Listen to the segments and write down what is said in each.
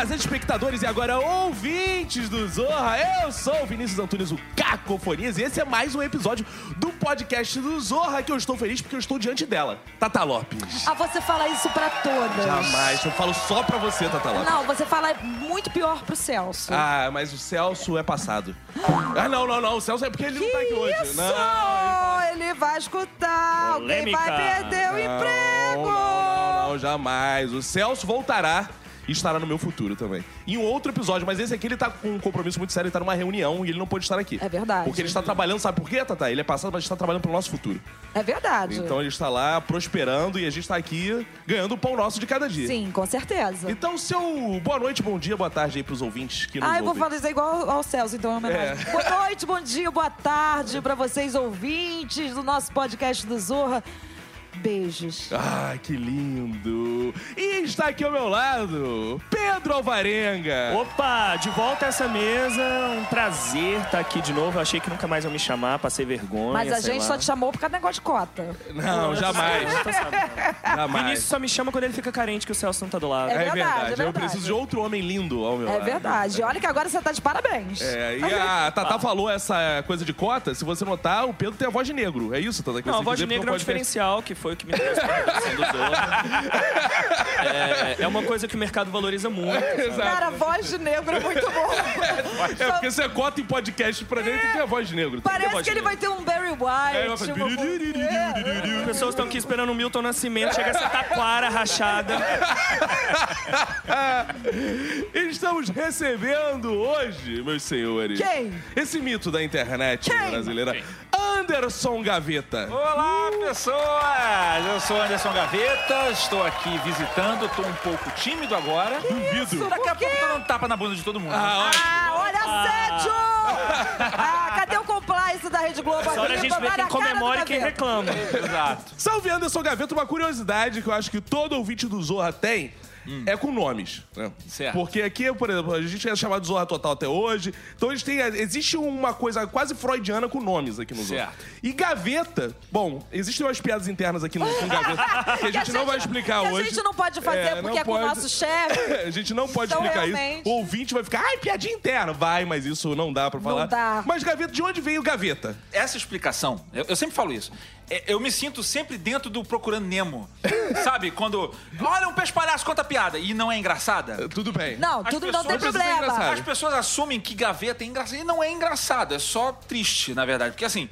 Fazendo espectadores e agora ouvintes do Zorra, eu sou o Vinícius Antunes, o Cacofonias, e esse é mais um episódio do podcast do Zorra, que eu estou feliz porque eu estou diante dela, Tata Lopes. Ah, você fala isso pra todas. Jamais, eu falo só pra você, Tata Lopes. Não, você fala muito pior pro Celso. Ah, mas o Celso é passado. Ah, não, não, não, o Celso é porque ele não tá aqui hoje. Isso! Não, ele vai escutar. Alguém Polêmica. vai perder o emprego. Não, não, não, jamais. O Celso voltará e estará no meu futuro também. Em um outro episódio, mas esse aqui ele tá com um compromisso muito sério, ele tá numa reunião e ele não pode estar aqui. É verdade. Porque ele está trabalhando, sabe por quê, Tata? Ele é passado, mas está trabalhando pro nosso futuro. É verdade. Então ele está lá prosperando e a gente está aqui ganhando o pão nosso de cada dia. Sim, com certeza. Então, seu boa noite, bom dia, boa tarde aí pros ouvintes que nos Ah, eu vou ouvem. falar isso igual ao Celso, então, em homenagem. É. Boa noite, bom dia, boa tarde pra vocês ouvintes do nosso podcast do Zorra. Beijos. Ah, que lindo! E está aqui ao meu lado, Pedro Alvarenga. Opa, de volta a essa mesa. Um prazer estar aqui de novo. Eu achei que nunca mais iam me chamar, passei vergonha. Mas a sei gente lá. só te chamou por causa do negócio de cota. Não, jamais. Jamais. Vinícius só me chama quando ele fica carente que o Celso não tá do lado. É É verdade, verdade, é eu verdade. preciso de outro homem lindo ao meu É lado. verdade. Olha que agora você tá de parabéns. É, e a Tatá falou essa coisa de cota, se você notar, o Pedro tem a voz de negro. É isso, Tatá? Não, a voz de negro é um diferencial, que foi o que me trouxe pra produção do Zorra. É, é uma coisa que o mercado valoriza muito. sabe? Cara, voz de negro é muito bom. É, porque você cota em podcast pra gente tem que a voz de negro. Que Parece que de ele vai ter um Barry White. É, fazer- tipo, As pessoas estão aqui esperando o Milton Nascimento, chega essa taquara rachada. Estamos recebendo hoje, meus senhores. Quem? Esse mito da internet Quem? brasileira. Anderson Gaveta. Olá, pessoas! Eu sou Anderson Gaveta, estou aqui visitando, estou um pouco tímido agora. Duvido. Daqui a pouco eu um tapa na bunda de todo mundo. Ah, ó. Ah, olha assédio! Ah, cadê o compliance da Rede Globo Essa hora a gente vê quem comemora e quem reclama. Exato. Salve Anderson Gaveta, uma curiosidade que eu acho que todo ouvinte do Zorra tem. É com nomes, né? Certo. Porque aqui, por exemplo, a gente é chamado de Zorra Total até hoje. Então a gente tem. Existe uma coisa quase freudiana com nomes aqui no Zorra. Certo. E Gaveta, bom, existem umas piadas internas aqui no, com Gaveta que a gente não vai explicar que hoje. A gente não pode fazer É, porque não é com o pode. nosso chefe. A gente não pode Então, explicar realmente- isso. O ouvinte vai ficar, ai, piadinha interna. Vai, mas isso não dá pra falar. dá. Mas Gaveta, de onde veio Gaveta? Essa explicação, eu, eu sempre falo isso. É, Eu me sinto sempre dentro do Procurando Nemo. Sabe? Quando. Olha, um peixe palhaço, conta piada. E não é engraçada. Tudo bem. Não, As tudo não tem problema. As pessoas assumem que gaveta é engraçado. E não é engraçado, é só triste, na verdade. Porque assim,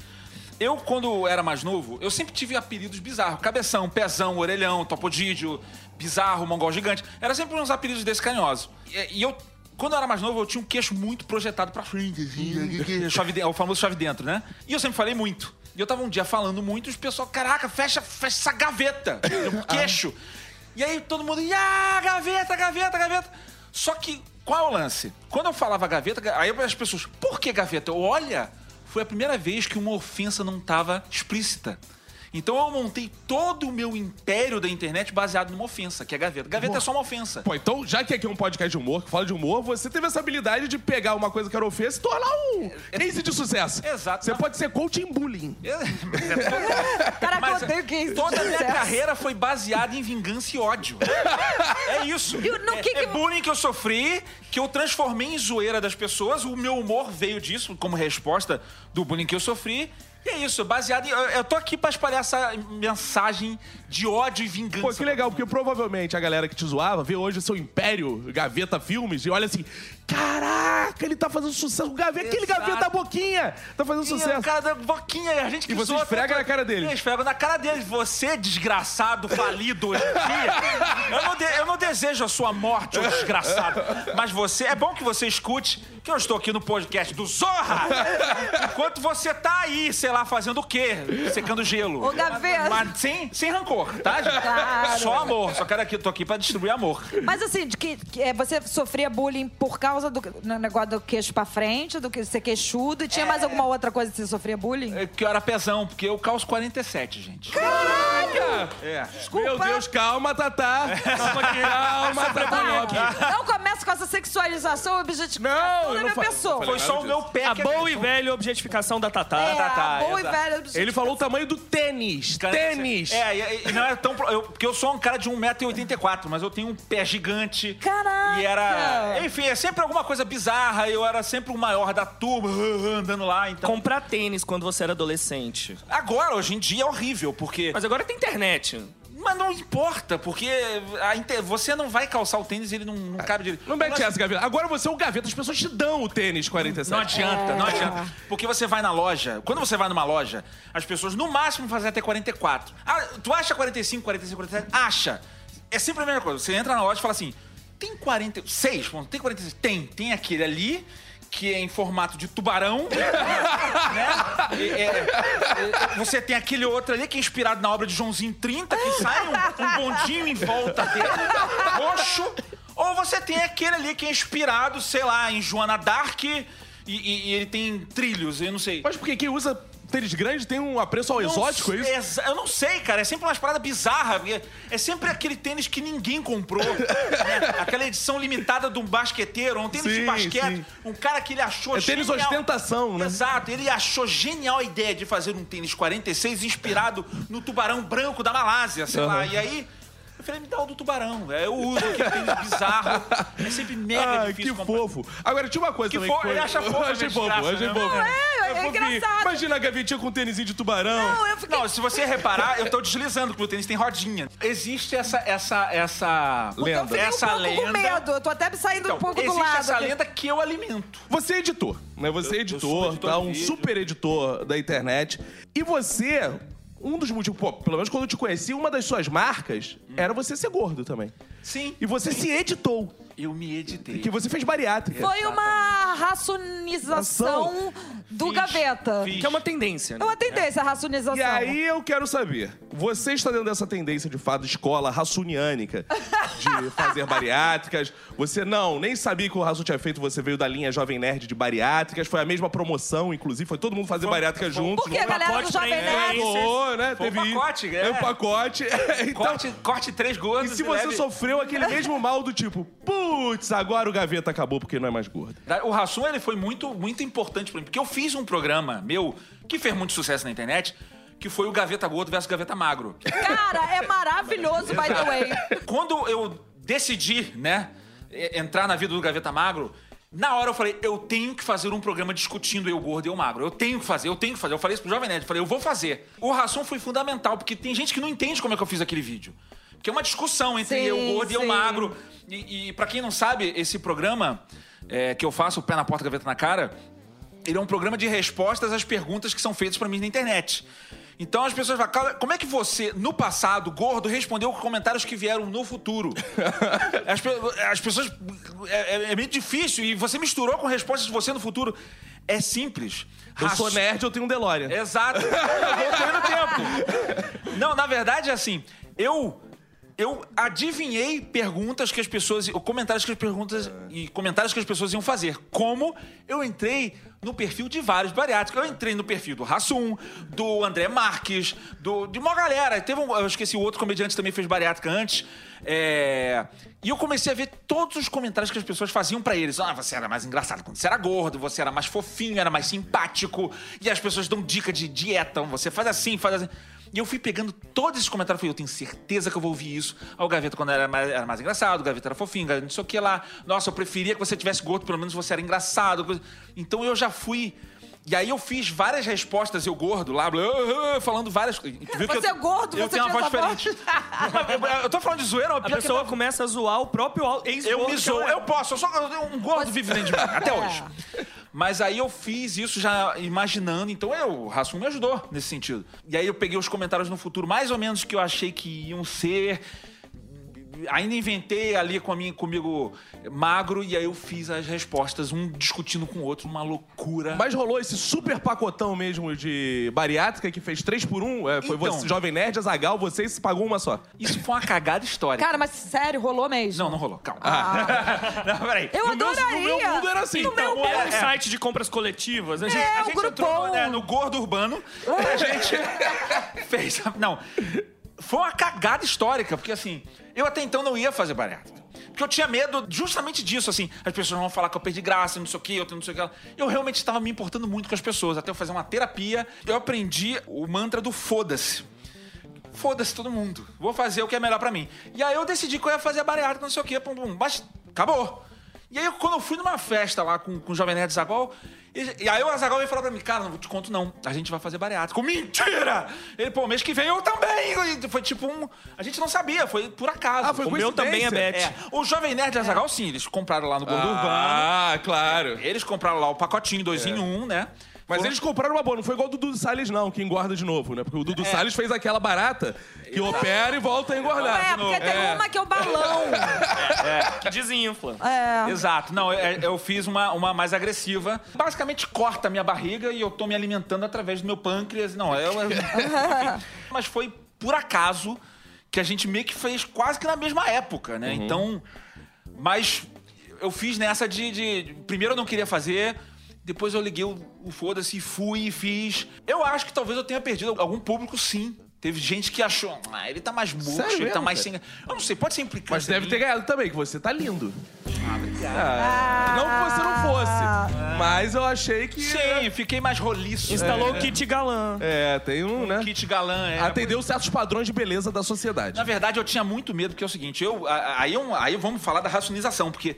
eu, quando era mais novo, eu sempre tive apelidos bizarros. Cabeção, pezão, orelhão, topodídio, bizarro, mongol gigante. Era sempre uns apelidos desse carinhosos. E, e eu, quando eu era mais novo, eu tinha um queixo muito projetado pra frente. assim, chave de- o famoso chave dentro, né? E eu sempre falei muito. E eu tava um dia falando muito e os pessoal, caraca, fecha, fecha essa gaveta. Um queixo. E aí todo mundo, ah, gaveta, gaveta, gaveta. Só que, qual é o lance? Quando eu falava gaveta, ga- aí as pessoas, por que gaveta? Eu, Olha, foi a primeira vez que uma ofensa não estava explícita. Então eu montei todo o meu império da internet baseado numa ofensa, que é gaveta. Gaveta é só uma ofensa. Pô, então, já que aqui é um podcast de humor, que fala de humor, você teve essa habilidade de pegar uma coisa que era ofensa e tornar um case de sucesso. Exato. Você pode ser coach em bullying. Caraca, Mas eu odeio que isso. toda a minha carreira foi baseada em vingança e ódio. É isso. E no é, que que- é bullying que eu sofri, que eu transformei em zoeira das pessoas. O meu humor veio disso, como resposta do bullying que eu sofri. E é isso, baseado em. Eu, eu tô aqui pra espalhar essa mensagem de ódio e vingança. Pô, que legal, porque provavelmente a galera que te zoava vê hoje o seu império, Gaveta Filmes, e olha assim: caraca, ele tá fazendo sucesso. O Gaveta, aquele Exato. Gaveta da Boquinha, tá fazendo E o sucesso. cara da boquinha, a gente que E você zoa, esfrega na cara dele. Eu esfrego na cara dele. Você, desgraçado, falido hoje em dia. Eu não, de- eu não desejo a sua morte, ô desgraçado. Mas você, é bom que você escute que eu estou aqui no podcast do Zorra. Enquanto você tá aí, sei lá, fazendo o quê? Secando gelo. Ô, Gaveta. Mas sem, sem rancor, tá, gente? Claro. Só amor. Só quero aqui, tô aqui pra distribuir amor. Mas assim, de que, que, é, você sofria bullying por causa do no negócio do queixo pra frente, do que ser queixudo, e tinha mais alguma outra coisa que você sofria bullying? É Que eu era pezão, porque eu calço 47, gente. Caraca! É. Desculpa. Meu Deus, calma, Tatá. Calma, Tatá. Não começa com essa sexualização, Não, objetificação eu da não minha pessoa. não Foi só o meu pé A boa e velha objetificação da Tatá. É, tá, a boa e velha. Ele falou o tamanho do tênis. Cara, Tênis. É, e, e não é tão. eu- porque eu sou um cara de 1,84m, mas eu tenho um pé gigante. Caraca! E era. Enfim, é sempre alguma coisa bizarra. Eu era sempre o maior da turma, andando lá. Então. Comprar tênis quando você era adolescente. Agora, hoje em dia, é horrível, porque. Mas agora tem internet. Mas não importa, porque inte- você não vai calçar o tênis e ele não, não cabe direito. Não mete essa, Gaveta. Agora você é o Gaveta, as pessoas te dão o tênis 47. Não adianta, não adianta. Porque você vai na loja, quando você vai numa loja, as pessoas no máximo fazem até 44. Ah, tu acha 45, 46, 47? Acha. É sempre a mesma coisa. Você entra na loja e fala assim: tem 46? Ponto, Tem 46? Tem. Tem aquele ali. Que é em formato de tubarão. né? E, é, você tem aquele outro ali que é inspirado na obra de Joãozinho 30, que sai um, um bondinho em volta dele, roxo. Ou você tem aquele ali que é inspirado, sei lá, em Joana Dark e, e- e ele tem trilhos, eu não sei. Mas porque quem usa tênis grande tem um apreço ao exótico, é isso? Eu não sei, cara. É sempre umas paradas bizarras. porque É sempre aquele tênis que ninguém comprou. né? Aquela edição limitada de um basqueteiro, um tênis Sim, de basquete. sim. Um cara que ele achou É tênis genial. ostentação, né? Exato. Ele achou genial a ideia de fazer um tênis 46 inspirado no tubarão branco da Malásia, sei lá. Aham. E aí... Eu falei, me dá o do tubarão. É, Eu uso aquele tênis bizarro. É sempre mega Ah, difícil que comprar. fofo. Agora, tinha uma coisa Que também fo- que foi... ele acha fofo Eu achei fofo, desgraça, achei né? fofo. Não, é, é engraçado. Imagina a gavetinha com um tênisinho de tubarão. Não, eu fiquei... Não, se você reparar, eu tô deslizando, porque o tênis tem rodinha. Existe essa, essa, essa eu Lenda. fiquei Essa um pouco lenda. com medo. Eu tô até saindo Então, um pouco do existe lado. essa aqui. lenda que eu alimento. Você é editor, né? Você é Eu- eu editor, editor tá? Um vídeo. super editor da internet. E você, um dos motivos, pô, pelo menos quando eu te conheci, uma das suas marcas era você ser gordo também. Sim. E você se editou, Eu me editei. que você fez bariátrica. Foi uma racionização do Fiz, gaveta. fiz. Que é uma tendência. É Né? uma tendência, a racionização. E aí eu quero saber, você está dentro dessa tendência de fato escola rassuniânica de fazer bariátricas? Você não, nem sabia que o Rassu tinha feito, você veio da linha Jovem Nerd de bariátricas, foi a mesma promoção, inclusive, foi todo mundo fazer Foi- bariátrica foi- juntos. Porque a galera do pacote Jovem Nerd... Foi, né? Foi um Teve pacote, é. é. um pacote. então, Corte, corte três e gordos. se você leve- sofreu aquele mesmo mal do tipo, putz, agora o gaveta acabou porque não é mais gordo. O Rassum, ele foi muito, muito importante pra mim, porque eu fiz um programa meu que fez muito sucesso na internet, que foi o Gaveta Gordo versus Gaveta Magro. Cara, é maravilhoso, by the way. Quando eu decidi, né, entrar na vida do Gaveta Magro, na hora eu falei, eu tenho que fazer um programa discutindo eu gordo e eu magro. Eu tenho que fazer, eu tenho que fazer. Eu falei isso pro Jovem Nerd, eu falei, eu vou fazer. O Rassum foi fundamental, porque tem gente que não entende como é que eu fiz aquele vídeo. Porque é uma discussão entre Sim, eu gordo e eu sim. magro. E, e para quem não sabe, esse programa é, que eu faço, o Pé na Porta, Gaveta na Cara, ele é um programa de respostas às perguntas que são feitas pra mim na internet. Então as pessoas falam, "Cara, como é que você, no passado, gordo, respondeu com comentários que vieram no futuro? as, pe- as pessoas. É, é- é meio difícil e você misturou com respostas de você no futuro. É simples. Eu sou nerd, eu tenho um DeLorean. Exato. Eu no tempo. Não, na verdade é assim. Eu eu adivinhei perguntas que as pessoas, ou comentários que as perguntas e comentários que as pessoas iam fazer. Como eu entrei no perfil de vários bariátricos. Eu entrei no perfil do Rassum, do André Marques, do, de uma galera. Teve um, eu esqueci o outro comediante também fez bariátrica antes. É, e eu comecei a ver todos os comentários que as pessoas faziam pra eles. Ah, você era mais engraçado quando você era gordo, você era mais fofinho, era mais simpático. E as pessoas dão dica de dieta, você faz assim, faz assim. E eu fui pegando todos esses comentários falei, eu tenho certeza que eu vou ouvir isso. O Gaveta quando era mais, era mais engraçado, o Gaveta era fofinho, não sei o que lá. Nossa, eu preferia que você tivesse gordo, pelo menos você era engraçado. Então eu já fui... E aí eu fiz várias respostas, eu gordo, lá, blá, blá, falando várias coisas. Que Você eu- é gordo, eu você tenho uma voz diferente. Eu- eu tô falando de zoeira, mas A pior que pessoa não. começa a zoar o próprio ex-gordo. Eu me que ela é. eu posso, eu sou um gordo vive dentro de mim, até É. hoje. Mas aí eu fiz isso já imaginando, então eu, o Rassum me ajudou nesse sentido. E aí eu peguei os comentários no futuro, mais ou menos que eu achei que iam ser. Ainda inventei ali com a minha, comigo magro, e aí eu fiz as respostas, um discutindo com o outro, uma loucura. Mas rolou esse super pacotão mesmo de bariátrica que fez 3 por 1 é, foi Então. você, Jovem Nerd, Azagal, você e se pagou uma só. Isso foi uma cagada histórica. Cara, mas sério, rolou mesmo. Não, não rolou, calma. Ah. não, peraí. Eu No meu- adoraria. no meu mundo era assim. No meu Ou é um site de compras coletivas. A gente, É, a o gente entrou no, né, no gordo urbano, a gente fez. Não. Foi uma cagada histórica, porque assim, eu até então não ia fazer bariátrica. Porque eu tinha medo justamente disso, assim. As pessoas vão falar que eu perdi graça, não sei o quê, eu não sei o que. Eu realmente estava me importando muito com as pessoas. Até eu fazer uma terapia, eu aprendi o mantra do foda-se. Foda-se todo mundo. Vou fazer o que é melhor pra mim. E aí eu decidi que eu ia fazer a bariátrica, não sei o quê, pum, pum. Mas acabou. E aí, quando eu fui numa festa lá com, com o Jovem Nerd Zagal, e, e aí o Azagal veio falar pra mim, cara, não te conto não, a gente vai fazer bariátrica. Eu, Mentira! Ele, pô, mês que vem eu também. E foi tipo um... A gente não sabia, foi por acaso. Ah, foi O meu também é coincidência. bet. É, o Jovem Nerd Azagal, sim, eles compraram lá no Gordo Urbano. Ah, claro. Eles compraram lá o pacotinho dois em um, né? Mas eles compraram uma boa, não foi igual o Dudu Salles, não, que engorda de novo, né? Porque o Dudu Salles fez aquela barata que opera e volta a engordar. É, porque tem uma que é o balão. Que desinfla. É. Exato. Não, eu, eu fiz uma, uma mais agressiva. Basicamente corta a minha barriga e eu tô me alimentando através do meu pâncreas. Não, eu... Mas foi por acaso que a gente meio que fez quase que na mesma época, né? Então... Mas eu fiz nessa de, de- Primeiro eu não queria fazer... Depois eu liguei o, o foda-se, fui e fiz. Eu acho que talvez eu tenha perdido algum público, sim. Teve gente que achou, ah, ele tá mais murcho, Sério ele tá mesmo, mais cara? sem. Eu não sei, pode ser implicância. Mas deve minha. ter ganhado também, que você tá lindo. Ah. não que você não fosse, mas eu achei que... Sim, fiquei mais roliço. Instalou o kit galã. É, tem um, né? Kit galã, é. Atendeu certos padrões de beleza da sociedade. Na verdade, eu tinha muito medo, porque é o seguinte, eu, aí, eu- aí vamos falar da racionização, porque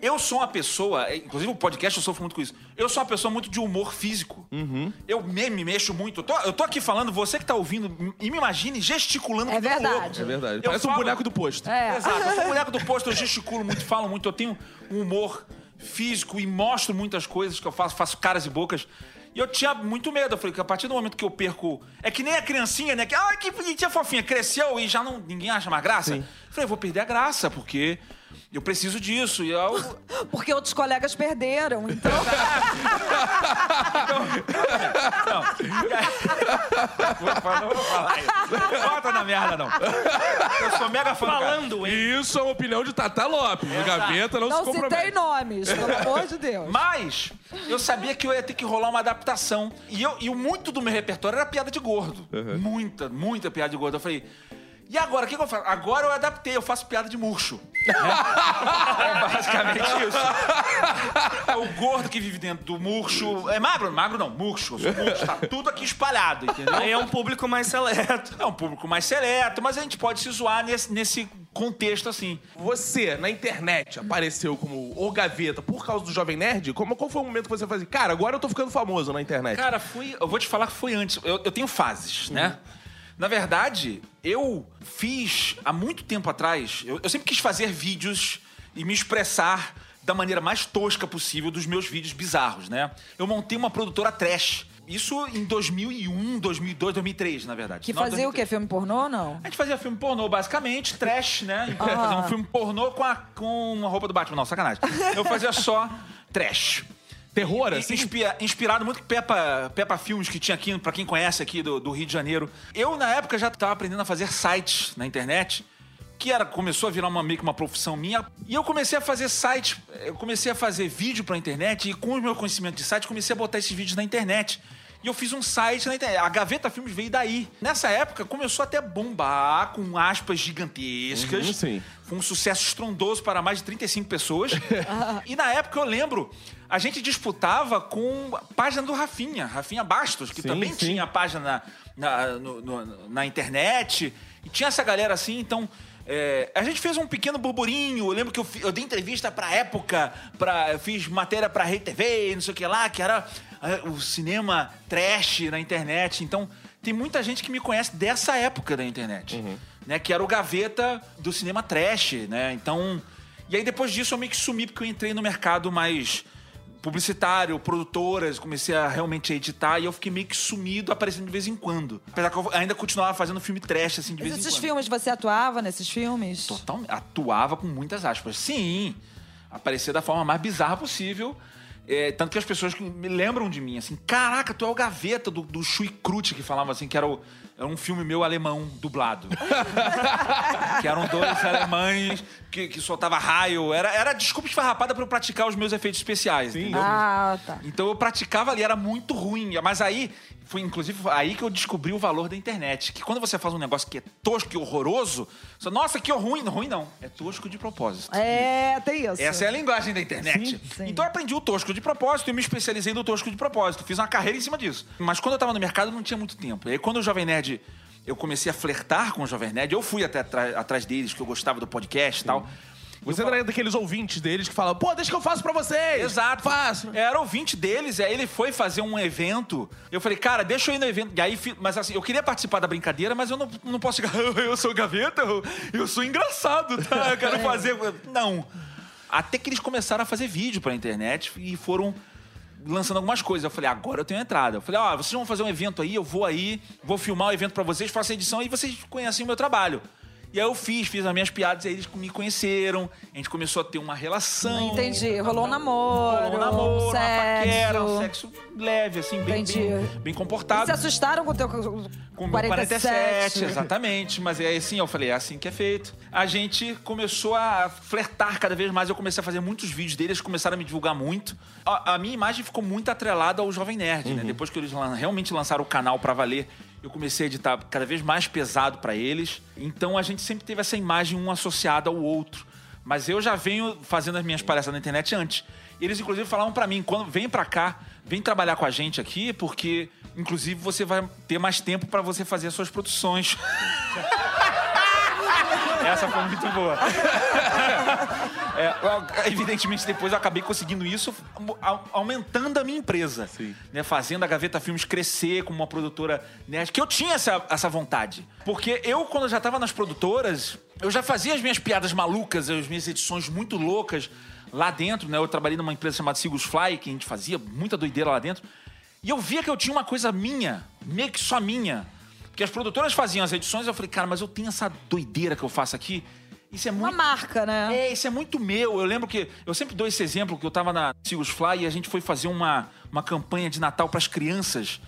eu sou uma pessoa, é, inclusive o podcast eu sofro muito com isso, eu sou uma pessoa muito de humor físico. Uhum. Eu me, me mexo muito. Eu tô, eu tô aqui falando, você que tá ouvindo, e me imagine gesticulando. É um verdade. louco. É verdade. Eu Parece um falo- boneco do posto. É. Exato, eu sou boneco do posto, eu gesticulo muito, falo muito, eu tenho um humor físico e mostro muitas coisas que eu faço, faço caras e bocas. E eu tinha muito medo, eu falei que a partir do momento que eu perco. É que nem a criancinha, né? Que, ai, que bonitinha fofinha, cresceu e já não, ninguém acha mais graça. Eu falei, eu vou perder a graça, porque eu preciso disso. E eu, Porque outros colegas perderam. Então, Não. Não vou falar isso. Bota na merda, não. Eu sou mega fã cara. Falando, hein? Isso é uma opinião de Tata Lopes. O Gaveta não, não se citei compromete. nomes, pelo amor de Deus. Mas eu sabia que eu ia ter que rolar uma adaptação. E, eu, e o muito do meu repertório era piada de gordo. Muita, muita piada de gordo. Eu falei. E agora, o que, que eu faço? Agora eu adaptei, eu faço piada de murcho. é basicamente isso. É o gordo que vive dentro do murcho. É magro? Magro não, murcho. Murcho, tá tudo aqui espalhado, entendeu? Aí é um público mais seleto. É um público mais seleto, mas a gente pode se zoar nesse, nesse contexto assim. Você, na internet, apareceu como o Gaveta por causa do Jovem Nerd? Como, qual foi o momento que você fazia? Cara, agora eu tô ficando famoso na internet. Cara, fui. Eu vou te falar que foi antes. Eu, eu tenho fases, né? Na verdade, eu fiz há muito tempo atrás. Eu, eu sempre quis fazer vídeos e me expressar da maneira mais tosca possível dos meus vídeos bizarros, né? Eu montei uma produtora trash. Isso em 2001, 2002, 2003, na verdade. Que Não, fazia o 2003. quê? Filme pornô ou não? A gente fazia filme pornô, basicamente, trash, né? Então, Fazer um filme pornô com a, com a roupa do Batman. Não, sacanagem. Eu fazia só trash. Terror, assim? inspi- inspirado muito com Peppa, Peppa Filmes que tinha aqui, pra quem conhece aqui do, do Rio de Janeiro. Eu, na época, já tava aprendendo a fazer sites na internet, que era, começou a virar uma, meio que uma profissão minha. E eu comecei a fazer site, eu comecei a fazer vídeo pra internet, e com o meu conhecimento de site, comecei a botar esses vídeos na internet. E eu fiz um site na internet. A Gaveta Filmes veio daí. Nessa época, começou até a bombar com aspas gigantescas. Uhum, sim. Foi um sucesso estrondoso para mais de 35 pessoas. e na época eu lembro, a gente disputava com a página do Rafinha, Rafinha Bastos, que Sim, também sim. tinha página na, na, no- no- na internet. E tinha essa galera assim, então. é, a gente fez um pequeno burburinho. Eu lembro que eu, eu dei entrevista pra época, pra, eu fiz matéria pra Rei TV, não sei o que lá, que era é, o cinema trash na internet. Então, tem muita gente que me conhece dessa época da internet né? Que era o gaveta do cinema trash, né? Então. E aí depois disso eu meio que sumi porque eu entrei no mercado mais publicitário, produtoras, comecei a realmente editar e eu fiquei meio que sumido, aparecendo de vez em quando. Apesar que eu ainda continuava fazendo filme trash, assim, de Mas vez em esses quando. filmes, você atuava nesses filmes? Total, atuava com muitas aspas. Sim, aparecer da forma mais bizarra possível. É, tanto que as pessoas me lembram de mim, assim, caraca, tu é o gaveta do, do Chui Crute, que falava assim, que era o, Era um filme meu alemão dublado. que eram dois alemães que, que soltava raio. Era, era desculpa esfarrapada pra eu praticar os meus efeitos especiais. entendeu? Ah, tá. Então eu praticava ali, era muito ruim. Mas aí, foi inclusive aí que eu descobri o valor da internet. Que quando você faz um negócio que é tosco e horroroso, você, nossa, que ruim. Ruim não. É tosco de propósito. É, tem isso. Essa é a linguagem da internet. Sim, sim. Então eu aprendi o tosco de propósito e me especializei no tosco de propósito. Fiz uma carreira em cima disso. Mas quando eu tava no mercado, não tinha muito tempo. E aí quando o Jovem Nerd, eu comecei a flertar com o Jovem Nerd, eu fui até atrás deles, que eu gostava do podcast e tal. Você era daqueles ouvintes deles que falam, pô, deixa que eu faço pra vocês. Exato. Faço. Era ouvinte deles, aí ele foi fazer um evento. Eu falei, cara, deixa eu ir no evento. E aí, mas assim, eu queria participar da brincadeira, mas eu não, não posso chegar. Eu sou gaveta, eu, eu sou engraçado, tá? Eu quero fazer. Não. Até que eles começaram a fazer vídeo pra internet e foram lançando algumas coisas. Eu falei, agora eu tenho entrada. Eu falei, ó, vocês vão fazer um evento aí, eu vou aí, vou filmar o evento pra vocês, faço a edição e vocês conhecem o meu trabalho. E aí eu fiz, fiz as minhas piadas, e aí eles me conheceram, a gente começou a ter uma relação. Entendi. Rolou um namoro. Rolou um namoro, uma paquera, um sexo. sexo leve, assim, bem, Entendi. bem, bem comportado. Se assustaram com o teu Com o 47. 47, exatamente. Mas é assim, eu falei, é assim que é feito. A gente começou a flertar cada vez mais. Eu comecei a fazer muitos vídeos deles, eles começaram a me divulgar muito. A, a minha imagem ficou muito atrelada ao Jovem Nerd, né? Depois que eles lan- realmente lançaram o canal pra valer, eu comecei a editar cada vez mais pesado pra eles. Então a gente sempre teve essa imagem um associado ao outro. Mas eu já venho fazendo as minhas palhaçadas na internet antes. Eles, inclusive, falavam pra mim, quando vem pra cá, vem trabalhar com a gente aqui, porque, inclusive, você vai ter mais tempo pra você fazer as suas produções. Essa foi muito boa. É, evidentemente, depois eu acabei conseguindo isso, au- aumentando a minha empresa. Né, fazendo a Gaveta Filmes crescer como uma produtora nerd. Que eu tinha essa, essa vontade. Porque eu, quando eu já estava nas produtoras, eu já fazia as minhas piadas malucas, as minhas edições muito loucas lá dentro. Né? Eu trabalhei numa empresa chamada Sigus Fly, que a gente fazia muita doideira lá dentro. E eu via que eu tinha uma coisa minha, meio que só minha. Porque as produtoras faziam as edições, eu falei, cara, mas eu tenho essa doideira que eu faço aqui. Isso é Uma muito. marca, né? É, isso é muito meu. Eu lembro que. Eu sempre dou esse exemplo que eu tava na Sigus Fly e a gente foi fazer uma, uma campanha de Natal para as crianças,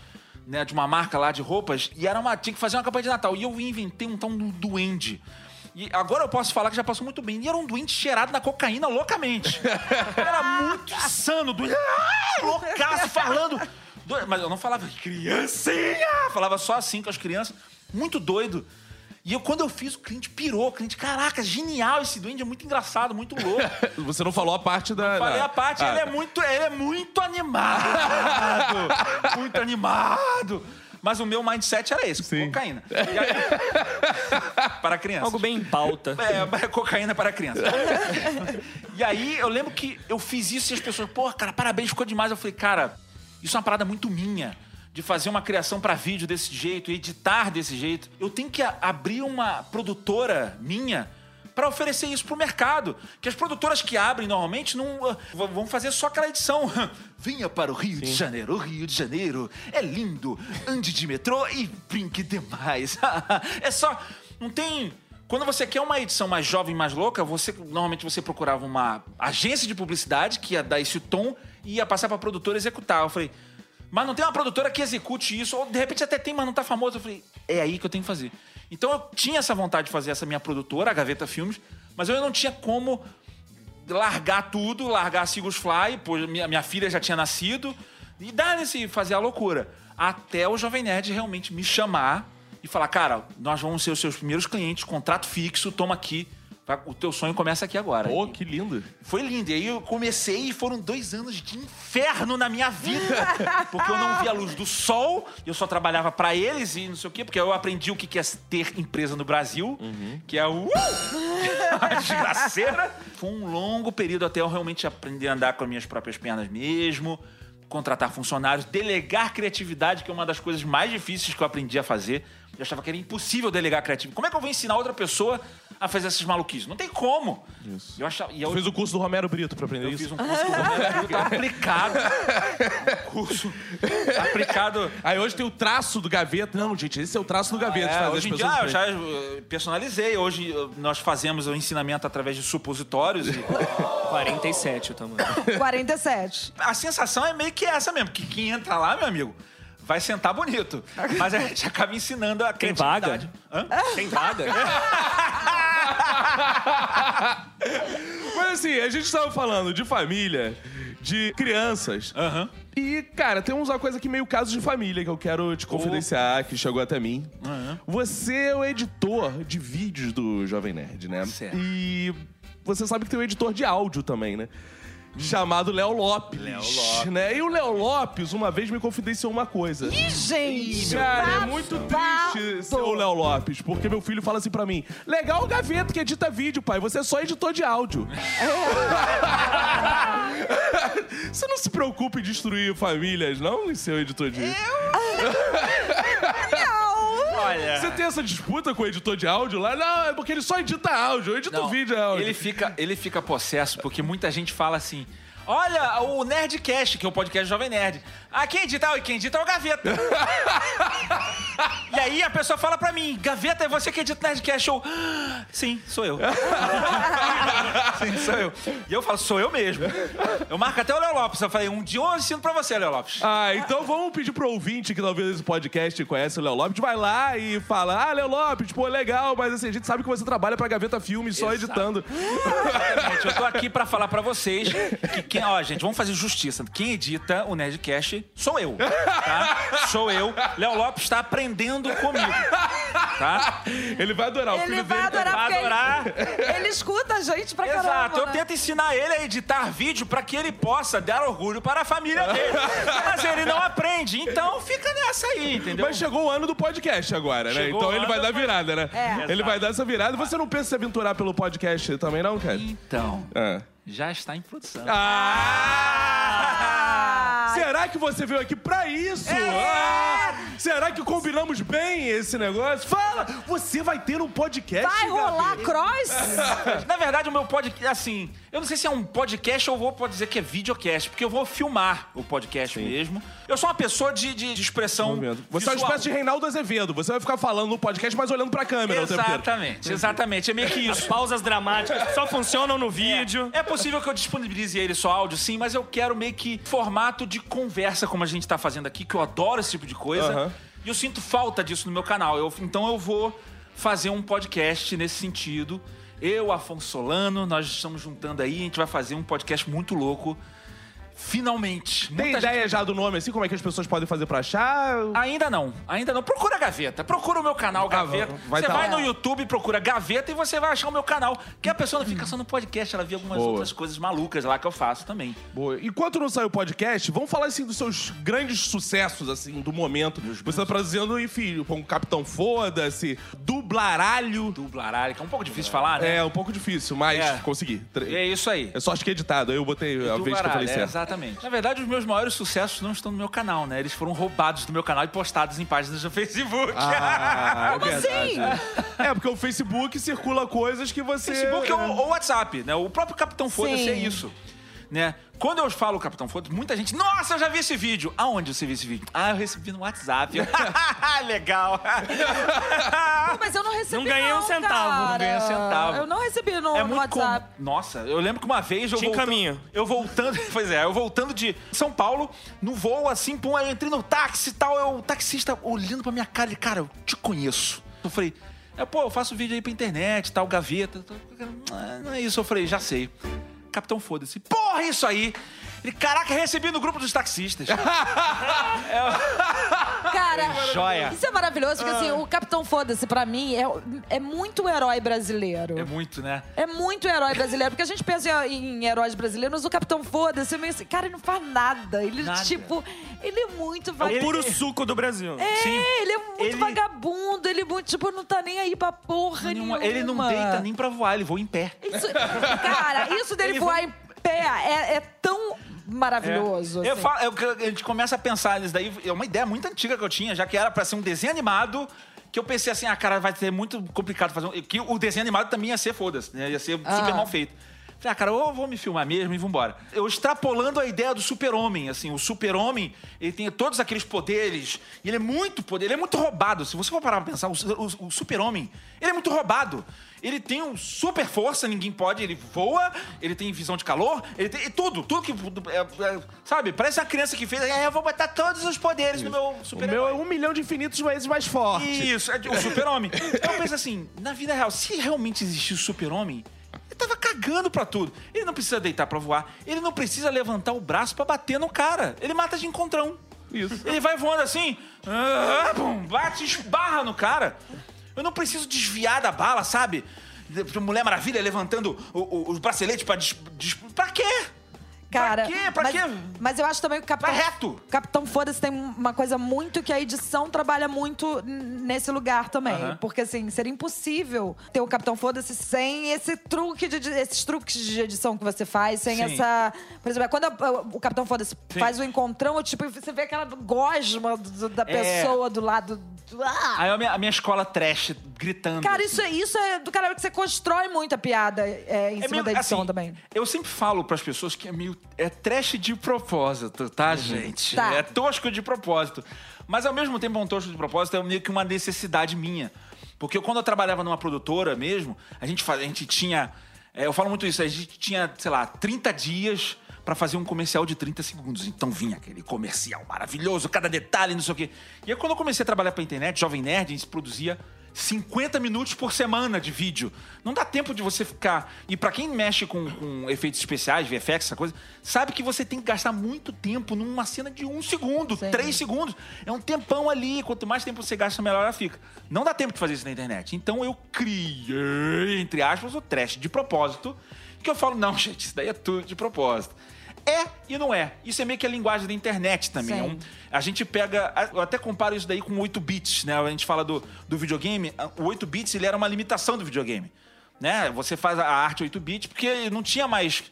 né? De uma marca lá de roupas. E era uma. Tinha que fazer uma campanha de Natal. E eu inventei um tal do duende. E agora eu posso falar que já passou muito bem. E era um doente cheirado na cocaína loucamente. Era muito insano. Doente. Ah, loucaço, falando. Do- Mas eu não falava criancinha! Falava só assim com as crianças. Muito doido. E eu, quando eu fiz, o cliente pirou. O cliente, caraca, genial esse duende, é muito engraçado, muito louco. Você não falou a parte da. Falei da- a parte, Ah, ele é muito, ele é muito animado. muito animado. Mas o meu mindset era esse, Sim. cocaína. E aí- para crianças. Algo bem em pauta. É, cocaína para criança. e aí eu lembro que eu fiz isso e as pessoas, pô, cara, parabéns, ficou demais. Eu falei, cara, isso é uma parada muito minha. De fazer uma criação para vídeo desse jeito, editar desse jeito. Eu tenho que abrir uma produtora minha para oferecer isso pro mercado. Que as produtoras que abrem normalmente não ah, vão fazer só aquela edição. Venha para o Rio de Janeiro. O Rio de Janeiro é lindo. Ande de metrô e brinque demais. é só. Não tem. Quando você quer uma edição mais jovem, mais louca, você normalmente você procurava uma agência de publicidade que ia dar esse tom e ia passar para produtora executar. Eu falei, mas não tem uma produtora que execute isso, ou de repente até tem, mas não tá famoso. Eu falei, é aí que eu tenho que fazer. Então eu tinha essa vontade de fazer essa minha produtora, a Gaveta Filmes, mas eu não tinha como largar tudo, largar a Sigus Fly, pois minha, minha filha já tinha nascido, e dar nesse fazer a loucura. Até o Jovem Nerd realmente me chamar e falar, cara, nós vamos ser os seus primeiros clientes, contrato fixo, toma aqui. Vai- O teu sonho começa aqui agora. Pô, que lindo. Foi lindo. E aí eu comecei e foram dois anos de inferno na minha vida. Porque eu não via a luz do sol, eu só trabalhava pra eles e não sei o quê, porque eu aprendi o que é ter empresa no Brasil, que é o. a desgraceira. Foi um longo período até eu realmente aprender a andar com as minhas próprias pernas mesmo. Contratar funcionários, delegar criatividade, que é uma das coisas mais difíceis que eu aprendi a fazer. Eu achava que era impossível delegar criatividade. Como é que eu vou ensinar outra pessoa a fazer essas maluquices? Não tem como. Eu achava, e eu, Eu fiz o curso do Romero Brito pra aprender eu isso. fiz um curso do Romero Brito aplicado. Um curso aplicado. Aí hoje tem o traço do gaveta. Não, gente, esse é o traço do gaveta. É, fazer hoje em dia ah, eu já eh, personalizei. Hoje eh, nós fazemos o ensinamento através de supositórios. E 47 o tamanho. 47. a sensação é meio que essa mesmo, que quem entra lá, meu amigo, vai sentar bonito. Mas a gente acaba ensinando a Tem vaga? Hã? Tem vaga? Mas assim, a gente tava falando de família, de crianças. Aham. E, cara, tem uma coisa aqui meio caso de família que eu quero te confidenciar, que chegou até mim. Você é o editor de vídeos do Jovem Nerd, né? Certo. E você sabe que tem um editor de áudio também, né? Chamado Léo Lopes. Léo Lopes. Né? E o Léo Lopes, uma vez, me confidenciou uma coisa. Ih, gente! Cara, é babado. muito triste ser o Léo Lopes, porque meu filho fala assim pra mim: legal o gaveta que edita vídeo, pai, você é só editor de áudio. você não se preocupa em destruir famílias, não, em ser editor de. Olha. Você tem essa disputa com o editor de áudio lá? Não, é porque ele só edita áudio, eu edito Não, vídeo é áudio. Ele fica, ele fica possesso porque muita gente fala assim. Olha, o Nerdcast, que é o podcast Jovem Nerd. Ah, quem edita? E quem edita é o Gaveta. e aí a pessoa fala pra mim, Gaveta, é você que edita o Nerdcast? Eu, "Ah, sim, sou eu. sim, sou eu. E eu falo, sou eu mesmo. Eu marco até o Léo Lopes. Eu falei, um dia eu ensino pra você, Léo Lopes. Ah, então vamos pedir pro ouvinte que talvez esse podcast conhece o Léo Lopes, vai lá e fala: Ah, Léo Lopes, pô, legal, mas assim, a gente sabe que você trabalha pra Gaveta Filmes só Exato. editando. Gente, eu tô aqui pra falar pra vocês que quem, ó, gente, vamos fazer justiça. Quem edita o Nerdcast sou eu, tá? Sou eu. Léo Lopes tá aprendendo comigo, tá? Ele vai adorar, o Ele filho vai dele. adorar vai adorar. Ele, ele escuta a gente pra Exato, caramba. eu né? tento ensinar ele a editar vídeo pra que ele possa dar orgulho para a família dele. Mas ele não aprende, então fica nessa aí, entendeu? Mas chegou o ano do podcast agora, né? Chegou então ele vai dar virada, né? É. Ele vai dar essa virada. Você não pensa em se aventurar pelo podcast também, não, cara? Então, Ah. já está em produção. Ah! Será que você veio aqui pra isso? Ah! Será que combinamos bem esse negócio? Fala! Você vai ter um podcast, Vai rolar Gabi? cross? Na verdade, o meu podcast, assim, eu não sei se é um podcast ou vou pode dizer que é videocast, porque eu vou filmar o podcast mesmo. Eu sou uma pessoa de, de, de expressão. Momento. Você é uma espécie de Reinaldo Azevedo. Você vai ficar falando no podcast, mas olhando pra câmera o tempo inteiro. Exatamente, exatamente. É meio que isso. Pausas dramáticas só funcionam no vídeo. É possível que eu disponibilize ele só áudio, sim, mas eu quero meio que formato de conversa, como a gente tá fazendo aqui, que eu adoro esse tipo de coisa. Aham. E eu sinto falta disso no meu canal. Eu- então eu vou fazer um podcast nesse sentido. Eu, Afonso Solano, nós estamos juntando aí, a gente vai fazer um podcast muito louco. Finalmente. Tem Muita ideia já do nome, assim? Como é que as pessoas podem fazer pra achar? Ainda não, ainda não. Procura a Gaveta. Procura o meu canal Gaveta. vai você tá vai lá. no YouTube, procura Gaveta e você vai achar o meu canal. Que a pessoa não fica só no podcast, ela vê algumas Boa. outras coisas malucas lá que eu faço também. Boa. Enquanto não saiu o podcast, vamos falar assim dos seus grandes sucessos, assim, do momento. Você tá produzindo, enfim, com Capitão Foda-se, Dublaralho. Dublaralho, que é um pouco difícil falar, né? É um pouco difícil, mas É. consegui. E é isso aí. É sorte que é editado, aí eu botei a vez que eu falei é, certo. Exatamente. Na verdade, os meus maiores sucessos não estão no meu canal, né? Eles foram roubados do meu canal e postados em páginas do Facebook. Ah, é Como verdade. assim? É, porque o Facebook circula coisas que você... Facebook ou, ou WhatsApp, né? O próprio Capitão Foda-se é isso. Né? Quando eu falo Capitão Foda-se, muita gente, nossa, eu já vi esse vídeo. Aonde você viu esse vídeo? Ah, eu recebi no WhatsApp. Legal. Pô, Mas eu não recebi Não ganhei um centavo, não cara. ganhei um centavo. Eu não recebi no, é no muito com- WhatsApp. Nossa, eu lembro que uma vez eu Te voltando, encaminho. eu voltando, pois é, eu voltando de São Paulo, no voo assim, pum, aí eu entrei no táxi e tal, eu, o taxista olhando pra minha cara, ele, cara, eu te conheço. Eu falei, é, pô, eu faço vídeo aí pra internet, tal, gaveta. tal. Ah, Não é isso, eu falei, já sei. Capitão, foda-se. Porra, isso aí! Ele, caraca, recebi no grupo dos taxistas. Cara, Joia. isso é maravilhoso, porque assim, o Capitão Foda-se, pra mim, é, é muito herói brasileiro. É muito, né? É muito herói brasileiro, porque a gente pensa em, em heróis brasileiros, o Capitão Foda-se, eu meio assim, cara, ele não faz nada. Ele, Nada. tipo, ele é muito É o vagabundo. puro suco do Brasil. É, Sim. ele é muito Ele- vagabundo, ele é muito, tipo, não tá nem aí pra porra Nenhuma- nenhuma. Ele não deita nem pra voar, ele voa em pé. Isso, cara, isso dele Ele voar em pé é, é tão maravilhoso. Eu assim. falo, eu- a gente começa a pensar nisso daí. É uma ideia muito antiga que eu tinha, já que era pra ser um desenho animado. Que eu pensei assim, ah, cara, vai ser muito complicado fazer um. Que o desenho animado também ia ser foda-se, né? Ia ser super Ah. mal feito. Falei, ah, cara, eu vou me filmar mesmo e vambora. Eu extrapolando a ideia do super-homem, assim, o super-homem, ele tem todos aqueles poderes, e ele é muito poder, ele é muito roubado. Se você for parar pra pensar, o, o- o super-homem, ele é muito roubado. Ele tem um super força, ninguém pode, ele voa, ele tem visão de calor, ele tem tudo, tudo que. é, é, sabe? Parece uma criança que fez, é, eu vou botar todos os poderes no meu O super meu é um milhão de infinitos vezes mais forte. isso, é o super-homem. Então eu penso assim, na vida real, se realmente existisse o super-homem, tava cagando pra tudo. Ele não precisa deitar pra voar, ele não precisa levantar o braço pra bater no cara. Ele mata de encontrão. Isso. Ele vai voando assim, ah, bate, esbarra no cara. Eu não preciso desviar da bala, sabe? Mulher Maravilha levantando os braceletes pra... Des, des, pra quê? Cara, Pra quê? Pra mas, quê? mas eu acho também que o Capitão, Vai reto. Capitão Foda-se tem uma coisa muito que a edição trabalha muito nesse lugar também. Porque, assim, seria impossível ter o Capitão Foda-se sem esse truque de, esses truques de edição que você faz, sem Sim. essa. Por exemplo, quando a- o Capitão Foda-se faz o encontrão, tipo, você vê aquela gosma do- da É. pessoa do lado. do- Ah! Aí a minha, a minha escola trash gritando. Cara, assim. isso, é- isso é do cara que você constrói muita piada é, em É cima meio- da edição assim, também. Eu sempre falo pras pessoas que é meio. É trash de propósito, tá, gente? Tá. É tosco de propósito. Mas ao mesmo tempo, é um tosco de propósito é meio que uma necessidade minha. Porque quando eu trabalhava numa produtora mesmo, a gente, faz, a gente tinha. é, eu falo muito isso, a gente tinha, sei lá, 30 dias pra fazer um comercial de 30 segundos. Então vinha aquele comercial maravilhoso, cada detalhe, não sei o quê. E aí, quando eu comecei a trabalhar pra internet, Jovem Nerd, a gente produzia 50 minutos por semana de vídeo. Não dá tempo de você ficar. E pra quem mexe com, com efeitos especiais, VFX, essa coisa, sabe que você tem que gastar muito tempo numa cena de um segundo, Sim. três segundos. É um tempão ali. Quanto mais tempo você gasta, melhor ela fica. Não dá tempo de fazer isso na internet. Então eu criei, entre aspas, o trash de propósito. Que eu falo, não, gente, isso daí é tudo de propósito. É e não é. Isso é meio que a linguagem da internet também. É um- a gente pega. Eu até comparo isso daí com 8 bits, né? A gente fala do, do videogame. O 8 bits ele era uma limitação do videogame. Né? Você faz a arte 8 bits porque não tinha mais.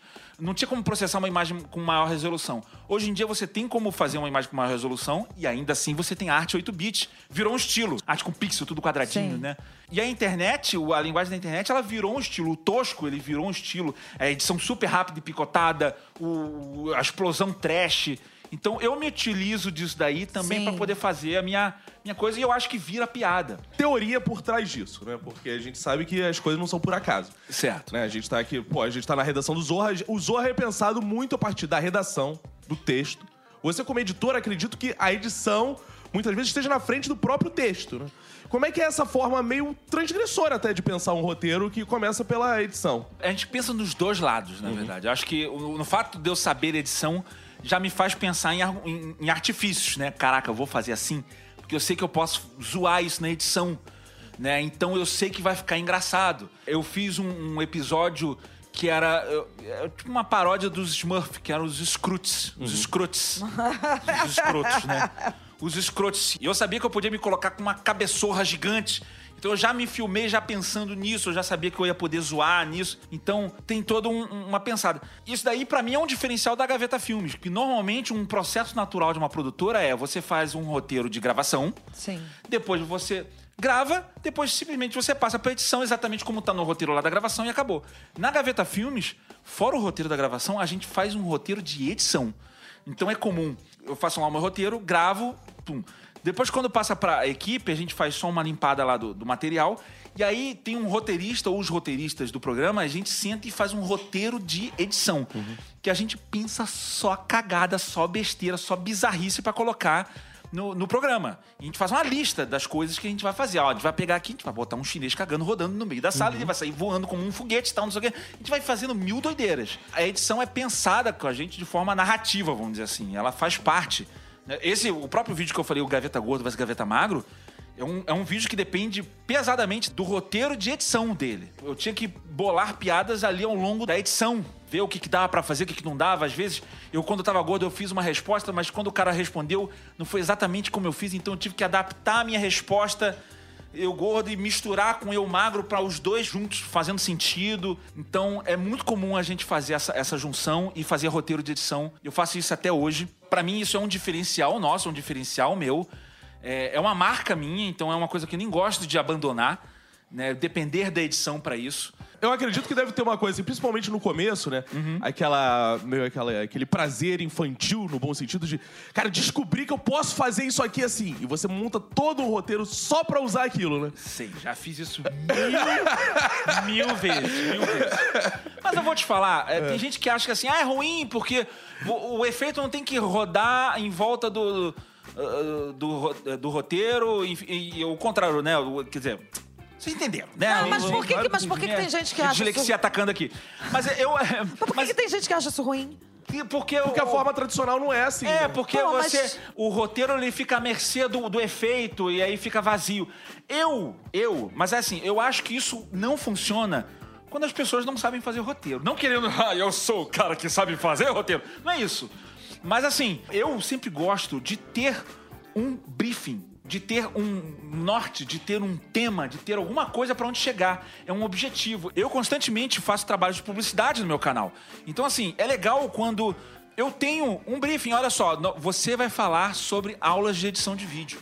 Não tinha como processar uma imagem com maior resolução. Hoje em dia você tem como fazer uma imagem com maior resolução e ainda assim você tem arte 8 bits. Virou um estilo. Arte com pixel, tudo quadradinho, Sim. né? E a internet, a linguagem da internet, ela virou um estilo. O tosco, ele virou um estilo. A edição super rápida e picotada, o, a explosão trash. Então eu me utilizo disso daí também pra poder fazer a minha, minha coisa e eu acho que vira piada. Teoria por trás disso, né? Porque a gente sabe que as coisas não são por acaso. Certo. né? A gente tá aqui, pô, a gente tá na redação do Zorra. O Zorra é pensado muito a partir da redação, do texto. Você, como editor, acredito que a edição muitas vezes esteja na frente do próprio texto, né? Como é que é essa forma meio transgressora até de pensar um roteiro que começa pela edição? A gente pensa nos dois lados, na verdade. Eu acho que o- no fato de eu saber edição já me faz pensar em, em- em artifícios, né? Caraca, eu vou fazer assim, porque eu sei que eu posso zoar isso na edição, né? Então eu sei que vai ficar engraçado. Eu fiz um, um episódio que era é tipo uma paródia dos Smurf, que eram os Scroots, os Scroots, os escrotos, né? Os escrotos. E eu sabia que eu podia me colocar com uma cabeçorra gigante. Então eu já me filmei já pensando nisso, eu já sabia que eu ia poder zoar nisso. Então tem toda um- um- uma pensada. Isso daí pra mim é um diferencial da Gaveta Filmes, que normalmente um processo natural de uma produtora é você faz um roteiro de gravação, Sim. depois você grava, depois simplesmente você passa pra edição exatamente como tá no roteiro lá da gravação e acabou. Na Gaveta Filmes, fora o roteiro da gravação, a gente faz um roteiro de edição. Então é comum, eu faço lá o meu roteiro, gravo, pum. Depois, quando passa pra equipe, a gente faz só uma limpada lá do, do material. E aí tem um roteirista ou os roteiristas do programa, a gente senta e faz um roteiro de edição. Que a gente pensa só cagada, só besteira, só bizarrice pra colocar no, no programa. E a gente faz uma lista das coisas que a gente vai fazer. Ó, a gente vai pegar aqui, a gente vai botar um chinês cagando, rodando no meio da sala, ele vai sair voando como um foguete e tal, não sei o quê. A gente vai fazendo mil doideiras. A edição é pensada com a gente de forma narrativa, vamos dizer assim. Ela faz parte. Esse, o próprio vídeo que eu falei, o Gaveta Gordo versus Gaveta Magro, é um, é um vídeo que depende pesadamente do roteiro de edição dele. Eu tinha que bolar piadas ali ao longo da edição, ver o que, que dava pra fazer, o que, que não dava. Às vezes, eu, quando eu tava gordo, eu fiz uma resposta, mas quando o cara respondeu, não foi exatamente como eu fiz, então eu tive que adaptar a minha resposta. Eu gordo e misturar com eu magro para os dois juntos fazendo sentido. Então é muito comum a gente fazer essa, essa junção e fazer roteiro de edição. Eu faço isso até hoje. Para mim, isso é um diferencial nosso, um diferencial meu. É, é uma marca minha, então é uma coisa que eu nem gosto de abandonar, né? Depender da edição para isso. Eu acredito que deve ter uma coisa, assim, principalmente no começo, né? Uhum. Aquela, meio aquela, aquele prazer infantil, no bom sentido de, cara, descobrir que eu posso fazer isso aqui assim. E você monta todo um roteiro só pra usar aquilo, né? Sei, já fiz isso mil, mil vezes, mil vezes. Mas eu vou te falar, é, tem gente que acha que assim, ah, é ruim porque o, o efeito não tem que rodar em volta do, uh, do, ro- do roteiro e, e- e o contrário, né? Quer dizer, vocês entenderam, né? Não, mas por que, que- mas por que, que É, tem gente que acha Dislexia isso... atacando aqui. Mas eu... Mas por que, que tem gente que acha isso ruim? Porque, Porque a forma tradicional não é assim. É, né? porque Pô, mas- você. O roteiro ele fica à mercê do, do efeito e aí fica vazio. Eu, eu, mas é assim, eu acho que isso não funciona quando as pessoas não sabem fazer roteiro. Não querendo, ah, eu sou o cara que sabe fazer roteiro. Não é isso. Mas assim, eu sempre gosto de ter um briefing. De ter um norte, de ter um tema, de ter alguma coisa pra onde chegar. É um objetivo. Eu constantemente faço trabalhos de publicidade no meu canal. Então, assim, é legal quando eu tenho um briefing. Olha só, você vai falar sobre aulas de edição de vídeo.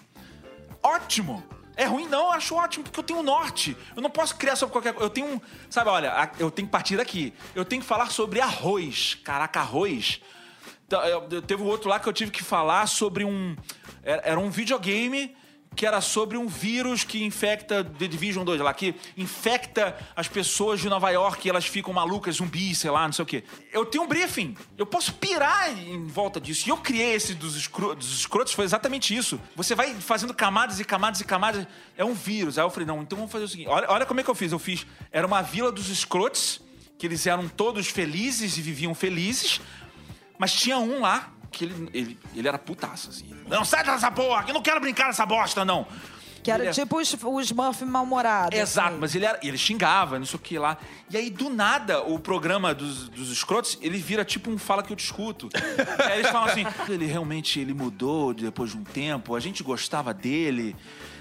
Ótimo! É ruim não, eu acho ótimo, porque eu tenho um norte. Eu não posso criar sobre qualquer coisa. Eu tenho um. Sabe, olha, eu tenho que partir daqui. Eu tenho que falar sobre arroz. Caraca, arroz. Eu- teve outro lá que eu tive que falar sobre um. Era um videogame que era sobre um vírus que infecta The Division 2 lá, que infecta as pessoas de Nova York e elas ficam malucas, zumbis, sei lá, não sei o quê. Eu tenho um briefing. Eu posso pirar em volta disso. E eu criei esse dos, escro dos escrotos, foi exatamente isso. Você vai fazendo camadas e camadas e camadas. É um vírus. Aí eu falei, não, então vamos fazer o seguinte. Olha, olha como é que eu fiz. Eu fiz. Era uma vila dos escrotos, que eles eram todos felizes e viviam felizes. Mas tinha um lá que ele, ele, ele era putaço, assim. Não, sai dessa porra, que eu não quero brincar nessa bosta, não. Que era Ele é- tipo os, os Smurf mal-humorados. Exato, assim. mas ele, era, ele xingava, não sei o que lá. E aí, do nada, o programa dos, dos escrotos, ele vira tipo um fala que eu te escuto. aí eles falam assim, ele realmente ele mudou depois de um tempo, a gente gostava dele.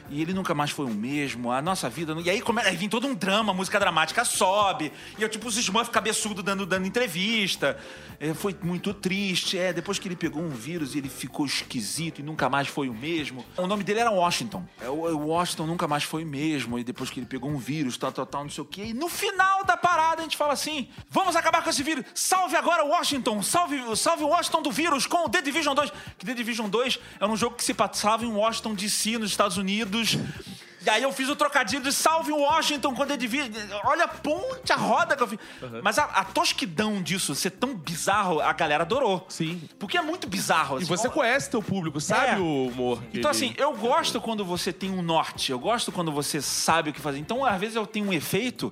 E ele nunca mais foi o mesmo, a nossa vida... E aí, aí vem todo um drama, a música dramática sobe. E eu, tipo, os Smurf cabeçudo dando, dando entrevista. É, foi muito triste. É, depois que ele pegou um vírus, ele ficou esquisito e nunca mais foi o mesmo. O nome dele era Washington. É, o Washington nunca mais foi o mesmo. E depois que ele pegou um vírus, tal, tal, tal, não sei o quê. E no final da parada a gente fala assim: vamos acabar com esse vírus. Salve agora Washington. Salve, salve Washington do vírus com o The Division 2. Que The Division 2 era um jogo que se passava em Washington DC, nos Estados Unidos. E aí eu fiz o trocadilho de salve Washington quando ele devia. Olha a ponte, a roda que eu fiz. Mas a, a tosquidão disso ser tão bizarro, a galera adorou. Sim. Porque é muito bizarro. E assim. você conhece teu público, sabe É. o humor. Então, ele- assim, eu gosto quando você tem um norte, eu gosto quando você sabe o que fazer. Então, às vezes, eu tenho um efeito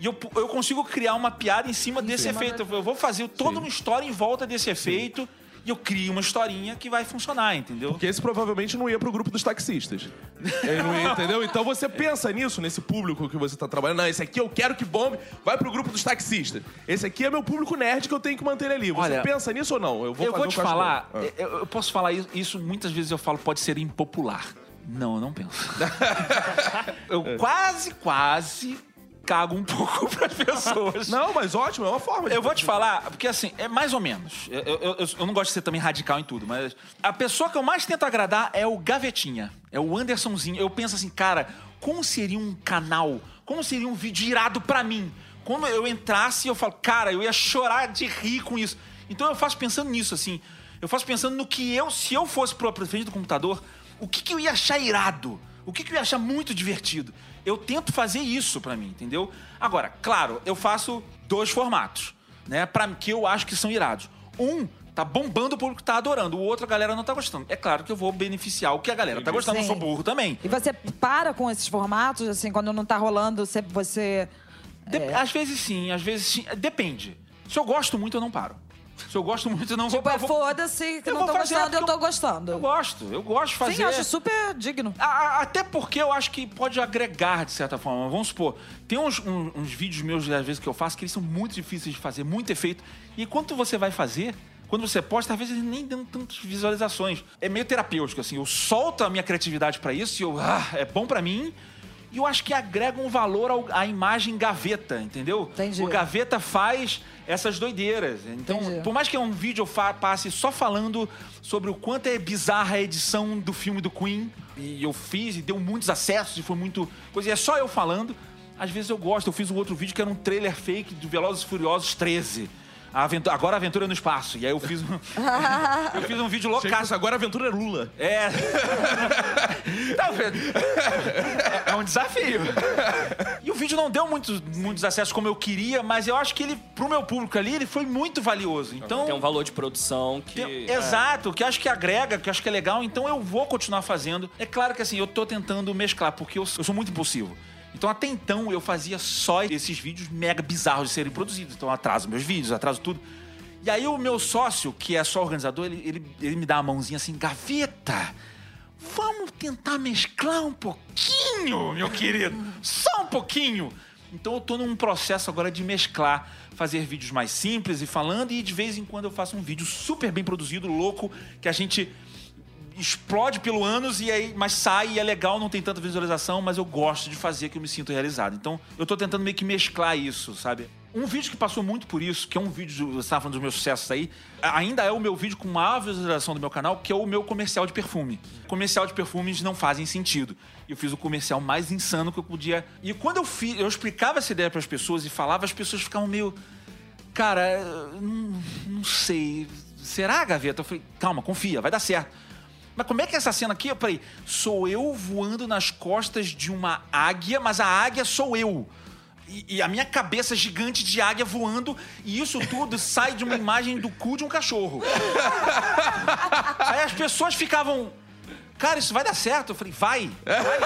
e eu, eu consigo criar uma piada em cima desse efeito. Eu vou fazer toda uma história em volta desse efeito e eu crio uma historinha que vai funcionar, entendeu? Porque esse provavelmente não ia pro grupo dos taxistas. Ele não ia, entendeu? Então você pensa nisso, nesse público que você tá trabalhando. Não, esse aqui eu quero que bombe, vai pro grupo dos taxistas. Esse aqui é meu público nerd que eu tenho que manter ele ali. Você Olha, pensa nisso ou não? Eu fazer vou o te que acho falar. Ah. eu, eu posso falar isso, isso, muitas vezes eu falo pode ser impopular. Não, eu não penso. eu quase, quase cago um pouco pras pessoas. Não, mas ótimo, é uma forma de. Eu vou te falar, porque assim, é mais ou menos. Eu, eu- eu- eu não gosto de ser também radical em tudo, mas a pessoa que eu mais tento agradar é o Gavetinha. É o Andersonzinho. Eu penso assim, cara, como seria um canal? Como seria um vídeo irado pra mim? Quando eu entrasse, eu falo, cara, eu ia chorar de rir com isso. Então eu faço pensando nisso, assim. Eu faço pensando no que eu, se eu fosse pro frente do computador, o que, que eu ia achar irado? O que, que eu ia achar muito divertido? Eu tento fazer isso pra mim, entendeu? Agora, claro, eu faço dois formatos, né? Para que eu acho que são irados. Um tá bombando o público tá adorando, o outro a galera não tá gostando. É claro que eu vou beneficiar o que a galera tá gostando, eu Sim. sou burro também. E você para com esses formatos, assim, quando não tá rolando, você... você... Dep- Às vezes sim, às vezes sim. Depende. Se eu gosto muito, eu não paro. Se eu gosto muito, não Tipo, vou... é eu vou- foda-se que eu não tô gostando, eu tô gostando. Eu gosto, eu gosto de fazer. Sim, eu acho super digno. A- a- Até porque eu acho que pode agregar, de certa forma. Vamos supor, tem uns, uns vídeos meus, às vezes, que eu faço, que eles são muito difíceis de fazer, muito efeito. E quando você vai fazer, quando você posta, às vezes eles nem dão tantas visualizações. É meio terapêutico, assim. Eu solto a minha criatividade pra isso e eu, ah, é bom pra mim. E eu acho que agrega um valor ao- à imagem gaveta, entendeu? Entendi. O gaveta faz essas doideiras. Então, Entendi. por mais que um vídeo passe só falando sobre o quanto é bizarra a edição do filme do Queen, e eu fiz e deu muitos acessos e foi muito coisa, e é só eu falando, Às vezes eu gosto. Eu fiz um outro vídeo que era um trailer fake de Velozes e Furiosos 13. A aventura, agora a aventura no espaço. E aí eu fiz um, eu fiz um vídeo loucaço. agora a aventura é Lula. É. Tá vendo? É- É um desafio. E o vídeo não deu muitos, muitos acessos como eu queria, mas eu acho que ele, pro meu público ali, ele foi muito valioso. Então. Tem um valor de produção que. Tem- Exato, que eu acho que agrega, que eu acho que é legal, então eu vou continuar fazendo. É claro que assim, eu tô tentando mesclar, porque eu, eu sou muito impulsivo. Então até então eu fazia só esses vídeos mega bizarros de serem produzidos. Então atraso meus vídeos, atraso tudo. E aí o meu sócio, que é só organizador, ele, ele, ele me dá a mãozinha assim, gaveta, vamos tentar mesclar um pouquinho, meu querido. Só um pouquinho. Então eu tô num processo agora de mesclar, fazer vídeos mais simples e falando, e de vez em quando eu faço um vídeo super bem produzido, louco, que a gente explode pelo ânus e aí, mas sai e é legal, não tem tanta visualização, mas eu gosto de fazer que eu me sinto realizado. Então, eu tô tentando meio que mesclar isso, sabe? Um vídeo que passou muito por isso, que é um vídeo, de- você estava falando dos meus sucessos aí, ainda é o meu vídeo com maior visualização do meu canal, que é o meu comercial de perfume. Comercial de perfumes não fazem sentido. Eu fiz o comercial mais insano que eu podia. E quando eu fiz, eu explicava essa ideia para as pessoas e falava, as pessoas ficavam meio cara, eu não, não sei. Será, Gaveta? Eu falei, calma, confia, vai dar certo. Mas como é que é essa cena aqui? Eu falei, sou eu voando nas costas de uma águia, mas a águia sou eu. E, e a minha cabeça gigante de águia voando, e isso tudo sai de uma imagem do cu de um cachorro. Aí as pessoas ficavam. Cara, isso vai dar certo. Eu falei, vai. Vai.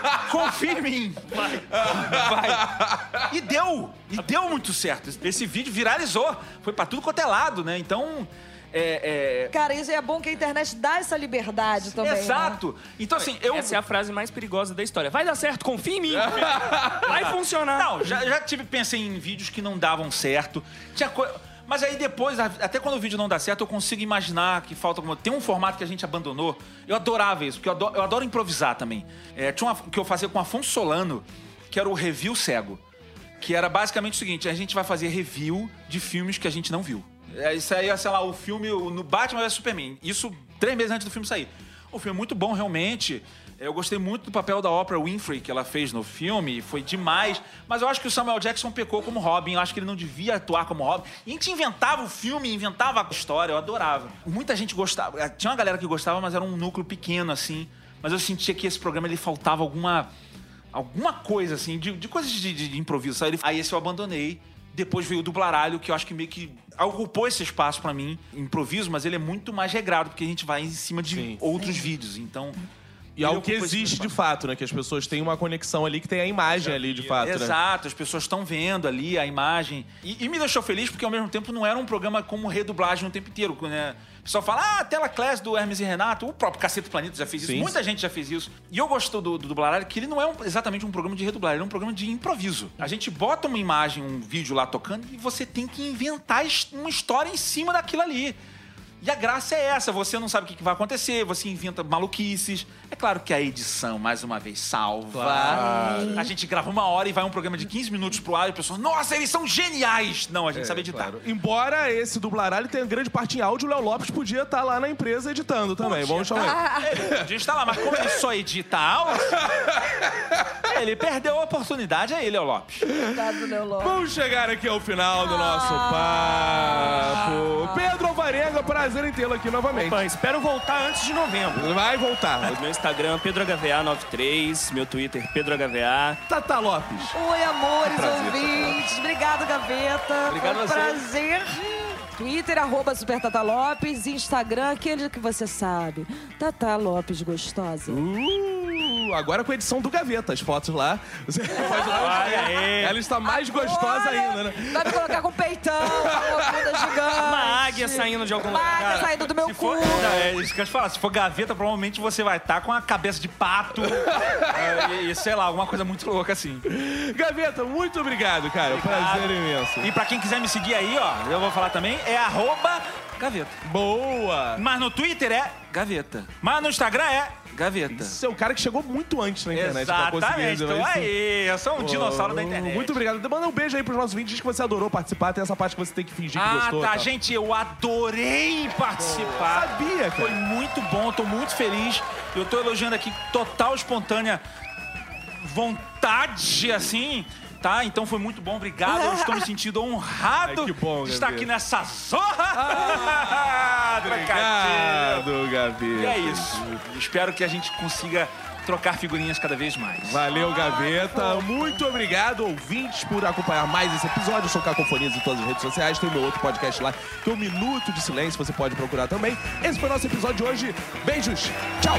vai confia em mim. Vai. Vai. E deu. E deu muito certo. Esse vídeo viralizou. Foi pra tudo quanto é lado, né? Então. É, é- Cara, isso é bom que a internet dá essa liberdade também. né? Exato. Então, assim, eu. Essa é a frase mais perigosa da história. Vai dar certo, confia em mim. Vai funcionar. Não, já, já tive, pensei em vídeos que não davam certo. Tinha coi- Mas aí depois, até quando o vídeo não dá certo, eu consigo imaginar que falta alguma. Tem um formato que a gente abandonou. Eu adorava isso, porque eu adoro, eu adoro improvisar também. É, tinha uma que eu fazia com Afonso Solano, que era o review cego. Que era basicamente o seguinte: a gente vai fazer review de filmes que a gente não viu. É, Isso aí é, sei lá, o filme no Batman vs Superman. Isso três meses antes do filme sair. O filme é muito bom, realmente. Eu gostei muito do papel da Oprah Winfrey que ela fez no filme, foi demais. Mas eu acho que o Samuel Jackson pecou como Robin. Eu acho que ele não devia atuar como Robin. E a gente inventava o filme, inventava a história, eu adorava. Muita gente gostava. eh, Tinha uma galera que gostava, mas era um núcleo pequeno, assim. Mas eu sentia que esse programa ele faltava alguma. Alguma coisa, assim, de, de coisas de, de- de improviso. Aí esse eu abandonei. Depois veio o dublaralho, que eu acho que meio que ocupou esse espaço pra mim. Improviso, mas ele é muito mais regrado, porque a gente vai em cima de Sim. outros vídeos. Então. E algo que ocupou esse existe de fato, né? Que as pessoas têm uma conexão ali, que tem a imagem ali, de fato, né? Exato, as pessoas estão vendo ali a imagem. E, e me deixou feliz porque ao mesmo tempo não era um programa como redublagem o tempo inteiro. Né? O pessoal fala, ah, a tela class do Hermes e Renato, o próprio Cacete Planeta já fez isso, Sim. muita gente já fez isso. E eu gosto do, do dublaralho que ele não é um- exatamente um programa de redublagem, ele é um programa de improviso. A gente bota uma imagem, um vídeo lá tocando e você tem que inventar uma história em cima daquilo ali. E a graça é essa, você não sabe o que vai acontecer, você inventa maluquices. É claro que a edição, mais uma vez, salva. A gente grava uma hora e vai um programa de 15 minutos pro ar e a pessoa, nossa, eles são geniais! Não, a gente sabe editar. É, Claro. Embora esse dublaralho tenha grande parte em áudio, o Léo Lopes podia estar lá na empresa editando também. Vamos chamar ele. A gente tá lá, mas como ele só edita áudio, ele perdeu a oportunidade, é ele, é o Lopes. Coitado do Léo Lopes. Vamos chegar aqui ao final do nosso Ah. papo. Pedro Alvarenga, prazer em tê-lo aqui novamente. Opa, espero voltar antes de novembro. Vai voltar. Meu Instagram, PedroHVA93. Meu Twitter, PedroHVA. Tata Lopes. Oi, amores, prazer, ouvintes. Obrigado, Gaveta. Obrigado Foi um prazer. Twitter, arroba Super Tata Lopes. Instagram, aquele que você sabe. Tata Lopes Gostosa. Uh, agora com a edição do Gaveta, as fotos lá. Você pode lá. Olha aí. Ela está mais gostosa Olha, ainda, né? Vai me colocar com peitão, uma bunda gigante. Águia saindo de algum lugar. águia saindo do meu Se cu. for, é isso que eu te falar. Se for gaveta, provavelmente você vai estar com a cabeça de pato é, e, sei lá, alguma coisa muito louca assim. Gaveta, muito obrigado, cara. Prazer imenso. E pra quem quiser me seguir aí, ó, eu vou falar também, é arroba gaveta. Boa! Mas no Twitter é gaveta. Mas no Instagram é gaveta. Você é o cara que chegou muito antes na internet Exatamente. Então isso. aí, eu sou um dinossauro da internet. Muito obrigado. Manda um beijo aí pros nossos vídeos. Diz que você adorou participar. Tem essa parte que você tem que fingir que Ah, gostou. tá, tal. gente, eu adorei participar. Sabia, cara. Foi muito bom, tô muito feliz. Eu tô elogiando aqui total espontânea vontade, assim. Tá, então foi muito bom, obrigado. Eu estou me sentindo honrado Ai, que bom, de estar aqui nessa zorra. Trocadilho. Obrigado, Gabi. E é isso. Espero que a gente consiga trocar figurinhas cada vez mais. Valeu, Gaveta. Muito obrigado, ouvintes, por acompanhar mais esse episódio. Eu sou Cacofonias em todas as redes sociais. Tem o meu outro podcast lá, que é o Minuto de Silêncio. Você pode procurar também. Esse foi o nosso episódio de hoje. Beijos. Tchau.